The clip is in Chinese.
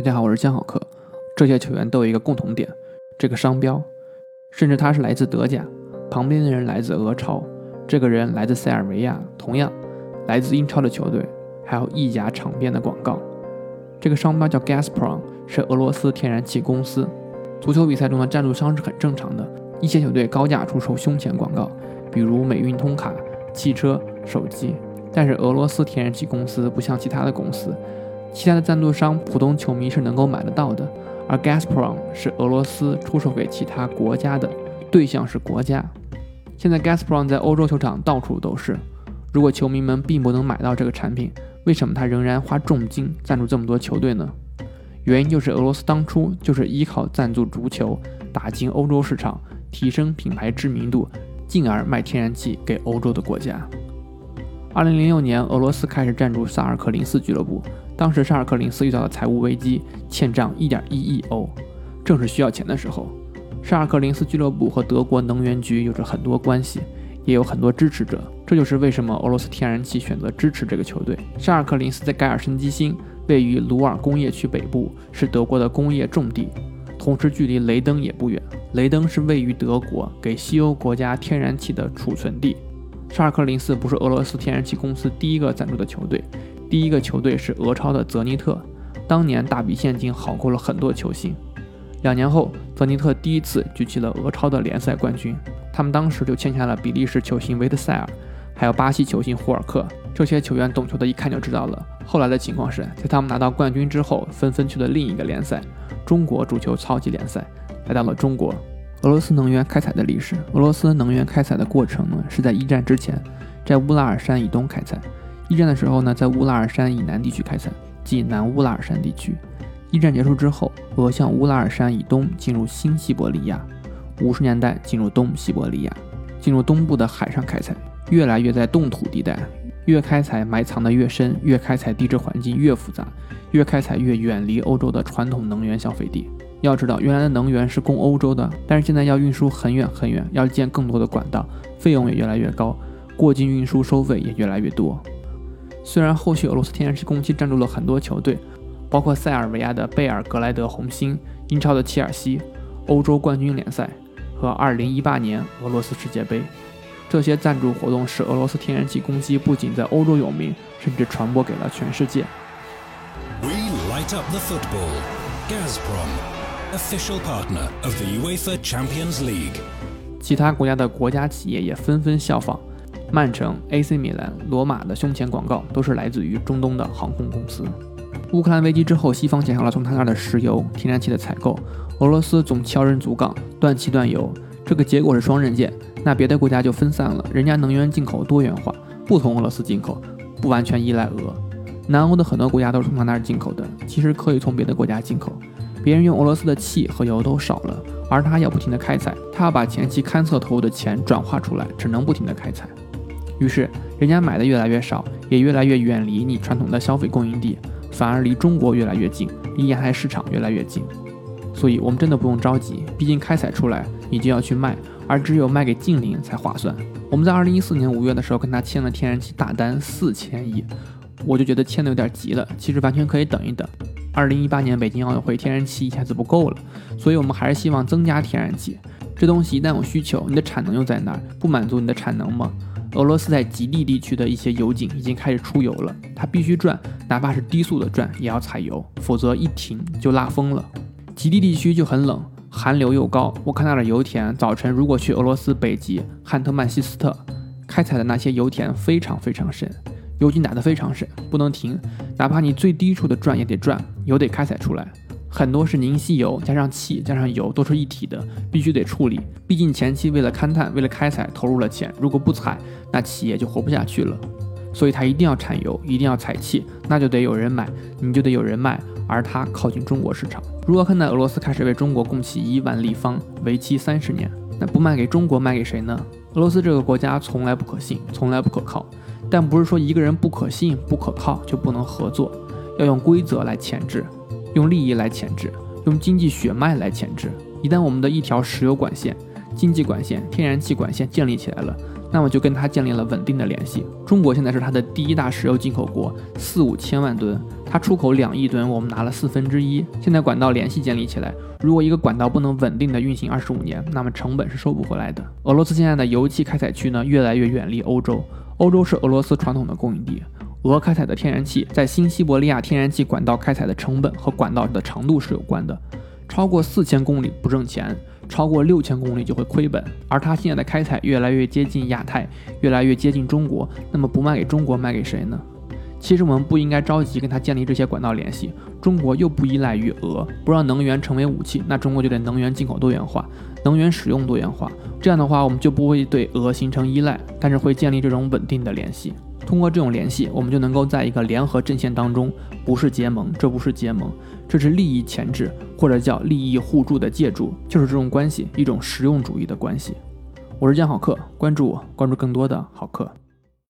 大家好，我是江浩克。这些球员都有一个共同点，这个商标，甚至他是来自德甲，旁边的人来自俄超，这个人来自塞尔维亚，同样来自英超的球队，还有意甲场边的广告。这个商标叫 Gazprom，是俄罗斯天然气公司。足球比赛中的赞助商是很正常的，一些球队高价出售胸前广告，比如美运通卡、汽车、手机。但是俄罗斯天然气公司不像其他的公司，其他的赞助商普通球迷是能够买得到的。而 Gazprom 是俄罗斯出售给其他国家的，对象是国家。现在 Gazprom 在欧洲球场到处都是。如果球迷们并不能买到这个产品，为什么他仍然花重金赞助这么多球队呢？原因就是俄罗斯当初就是依靠赞助足球打进欧洲市场，提升品牌知名度，进而卖天然气给欧洲的国家。二零零六年，俄罗斯开始赞助萨尔克林斯俱乐部。当时，沙尔克林斯遇到了财务危机，欠账一点一亿欧，正是需要钱的时候。沙尔克林斯俱乐部和德国能源局有着很多关系，也有很多支持者。这就是为什么俄罗斯天然气选择支持这个球队。沙尔克林斯在盖尔申基兴，位于鲁尔工业区北部，是德国的工业重地，同时距离雷登也不远。雷登是位于德国给西欧国家天然气的储存地。沙尔克林斯不是俄罗斯天然气公司第一个赞助的球队。第一个球队是俄超的泽尼特，当年大笔现金好过了很多球星。两年后，泽尼特第一次举起了俄超的联赛冠军，他们当时就签下了比利时球星维特塞尔，还有巴西球星胡尔克。这些球员懂球的一看就知道了。后来的情况是在他们拿到冠军之后，纷纷去了另一个联赛——中国足球超级联赛，来到了中国。俄罗斯能源开采的历史，俄罗斯能源开采的过程呢，是在一战之前，在乌拉尔山以东开采。一战的时候呢，在乌拉尔山以南地区开采，即南乌拉尔山地区。一战结束之后，俄向乌拉尔山以东进入新西伯利亚。五十年代进入东西伯利亚，进入东部的海上开采，越来越在冻土地带，越开采埋藏的越深，越开采地质环境越复杂，越开采越远离欧洲的传统能源消费地。要知道，原来的能源是供欧洲的，但是现在要运输很远很远，要建更多的管道，费用也越来越高，过境运输收费也越来越多。虽然后续俄罗斯天然气攻击赞助了很多球队，包括塞尔维亚的贝尔格莱德红星、英超的切尔西、欧洲冠军联赛和2018年俄罗斯世界杯，这些赞助活动使俄罗斯天然气攻击不仅在欧洲有名，甚至传播给了全世界。We light up the football. Gazprom, official partner of the UEFA Champions League. 其他国家的国家企业也纷纷效仿。曼城、AC 米兰、罗马的胸前广告都是来自于中东的航空公司。乌克兰危机之后，西方减少了从他那儿的石油、天然气的采购，俄罗斯总敲人阻港，断气断油，这个结果是双刃剑。那别的国家就分散了，人家能源进口多元化，不从俄罗斯进口，不完全依赖俄。南欧的很多国家都是从他那儿进口的，其实可以从别的国家进口。别人用俄罗斯的气和油都少了，而他要不停的开采，他要把前期勘测投入的钱转化出来，只能不停的开采。于是，人家买的越来越少，也越来越远离你传统的消费供应地，反而离中国越来越近，离沿海市场越来越近。所以，我们真的不用着急，毕竟开采出来你就要去卖，而只有卖给近邻才划算。我们在二零一四年五月的时候跟他签了天然气大单四千亿，我就觉得签的有点急了，其实完全可以等一等。二零一八年北京奥运会天然气一下子不够了，所以我们还是希望增加天然气。这东西一旦有需求，你的产能又在那儿，不满足你的产能吗？俄罗斯在极地地区的一些油井已经开始出油了，它必须转，哪怕是低速的转也要采油，否则一停就拉风了。极地地区就很冷，寒流又高。我看到了油田，早晨如果去俄罗斯北极汉特曼西斯特开采的那些油田非常非常深，油井打得非常深，不能停，哪怕你最低处的转也得转，油得开采出来。很多是凝析油加上气加上油都是一体的，必须得处理。毕竟前期为了勘探、为了开采投入了钱，如果不采，那企业就活不下去了。所以它一定要产油，一定要采气，那就得有人买，你就得有人卖，而它靠近中国市场。如何看待俄罗斯开始为中国供气一万立方，为期三十年，那不卖给中国，卖给谁呢？俄罗斯这个国家从来不可信，从来不可靠。但不是说一个人不可信、不可靠就不能合作，要用规则来钳制。用利益来牵制，用经济血脉来牵制。一旦我们的一条石油管线、经济管线、天然气管线建立起来了，那么就跟它建立了稳定的联系。中国现在是它的第一大石油进口国，四五千万吨，它出口两亿吨，我们拿了四分之一。现在管道联系建立起来，如果一个管道不能稳定的运行二十五年，那么成本是收不回来的。俄罗斯现在的油气开采区呢，越来越远离欧洲，欧洲是俄罗斯传统的供应地。俄开采的天然气在新西伯利亚天然气管道开采的成本和管道的长度是有关的，超过四千公里不挣钱。超过六千公里就会亏本，而它现在的开采越来越接近亚太，越来越接近中国，那么不卖给中国，卖给谁呢？其实我们不应该着急跟它建立这些管道联系。中国又不依赖于俄，不让能源成为武器，那中国就得能源进口多元化，能源使用多元化。这样的话，我们就不会对俄形成依赖，但是会建立这种稳定的联系。通过这种联系，我们就能够在一个联合阵线当中，不是结盟，这不是结盟，这是利益前置，或者叫利益互助的借助，就是这种关系，一种实用主义的关系。我是江好客，关注我，关注更多的好客。